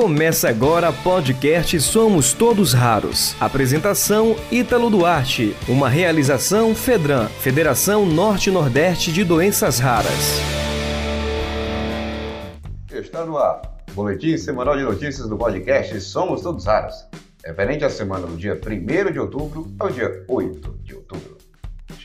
Começa agora podcast Somos Todos Raros. Apresentação Ítalo Duarte. Uma realização Fedran, Federação Norte-Nordeste de Doenças Raras. Está no ar. Boletim semanal de notícias do podcast Somos Todos Raros. Referente à semana do dia 1 de outubro ao dia 8 de outubro.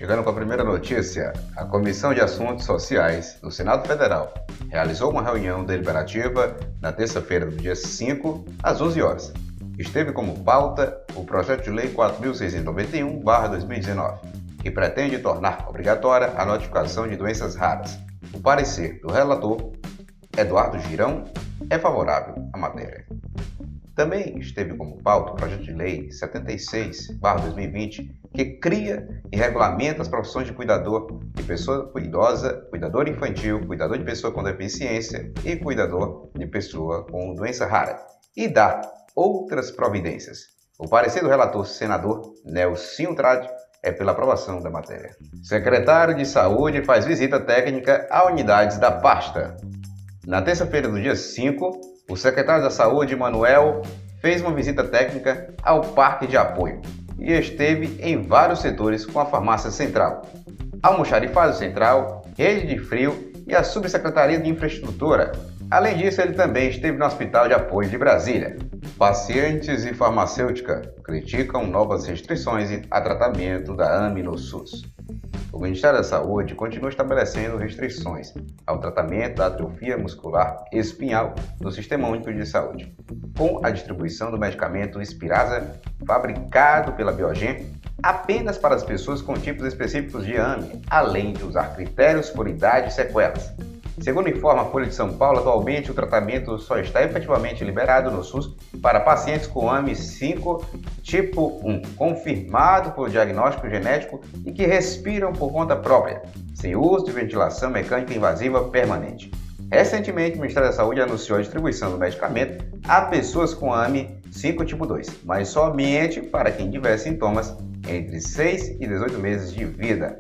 Chegando com a primeira notícia, a Comissão de Assuntos Sociais do Senado Federal realizou uma reunião deliberativa na terça-feira do dia 5, às 11 horas. Esteve como pauta o projeto de lei 4691/2019, que pretende tornar obrigatória a notificação de doenças raras. O parecer do relator, Eduardo Girão, é favorável à matéria. Também esteve como pauta o projeto de lei 76/2020, que cria e regulamenta as profissões de cuidador de pessoa idosa, cuidador infantil, cuidador de pessoa com deficiência e cuidador de pessoa com doença rara, e dá outras providências. O parecer do relator senador Nelson Trade é pela aprovação da matéria. Secretário de Saúde faz visita técnica a unidades da pasta. Na terça-feira do dia 5, o secretário da Saúde, Manuel, fez uma visita técnica ao Parque de Apoio e esteve em vários setores com a Farmácia Central, Almoxarifado Central, Rede de Frio e a Subsecretaria de Infraestrutura. Além disso, ele também esteve no Hospital de Apoio de Brasília. Pacientes e farmacêutica criticam novas restrições a tratamento da AMI no SUS. O Ministério da Saúde continua estabelecendo restrições ao tratamento da atrofia muscular espinhal no Sistema Único de Saúde, com a distribuição do medicamento Spirasa, fabricado pela Biogen, apenas para as pessoas com tipos específicos de AME, além de usar critérios por idade e sequelas. Segundo informa a Folha de São Paulo, atualmente o tratamento só está efetivamente liberado no SUS para pacientes com AMI5 tipo 1, confirmado por diagnóstico genético e que respiram por conta própria, sem uso de ventilação mecânica invasiva permanente. Recentemente, o Ministério da Saúde anunciou a distribuição do medicamento a pessoas com AMI 5 tipo 2, mas somente para quem tiver sintomas entre 6 e 18 meses de vida.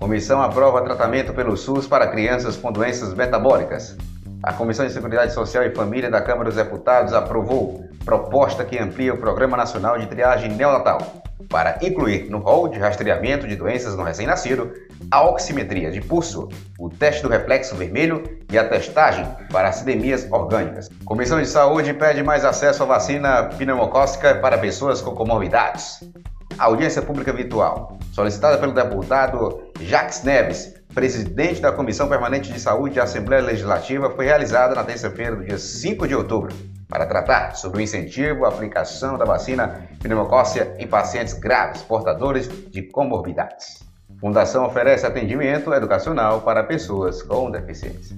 Comissão aprova tratamento pelo SUS para crianças com doenças metabólicas. A Comissão de Seguridade Social e Família da Câmara dos Deputados aprovou proposta que amplia o Programa Nacional de Triagem Neonatal para incluir no rol de rastreamento de doenças no recém-nascido a oximetria de pulso, o teste do reflexo vermelho e a testagem para acidemias orgânicas. Comissão de Saúde pede mais acesso à vacina pneumocócica para pessoas com comorbidades audiência pública virtual, solicitada pelo deputado Jacques Neves, presidente da Comissão Permanente de Saúde da Assembleia Legislativa, foi realizada na terça-feira, dia 5 de outubro, para tratar sobre o incentivo à aplicação da vacina pneumocócia em pacientes graves portadores de comorbidades. A Fundação oferece atendimento educacional para pessoas com deficiência.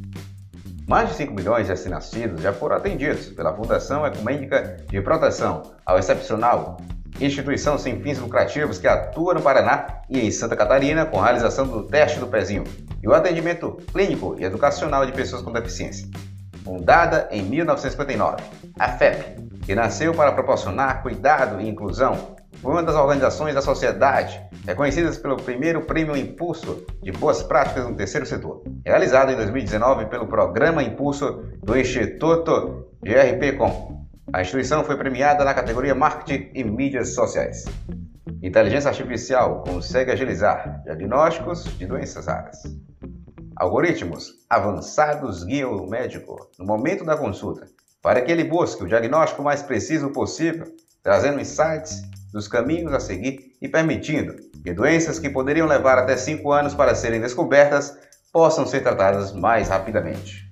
Mais de 5 milhões de recém-nascidos já foram atendidos pela Fundação Ecumênica de Proteção ao Excepcional instituição sem fins lucrativos que atua no Paraná e em Santa Catarina com a realização do teste do pezinho e o atendimento clínico e educacional de pessoas com deficiência. Fundada em 1959, a FEP, que nasceu para proporcionar cuidado e inclusão, foi uma das organizações da sociedade reconhecidas pelo primeiro prêmio Impulso de Boas Práticas no Terceiro Setor, realizado em 2019 pelo Programa Impulso do Instituto GRP-Com, a instituição foi premiada na categoria Marketing e Mídias Sociais. Inteligência Artificial consegue agilizar diagnósticos de doenças raras. Algoritmos avançados guiam o médico no momento da consulta para que ele busque o diagnóstico mais preciso possível, trazendo insights dos caminhos a seguir e permitindo que doenças que poderiam levar até 5 anos para serem descobertas possam ser tratadas mais rapidamente.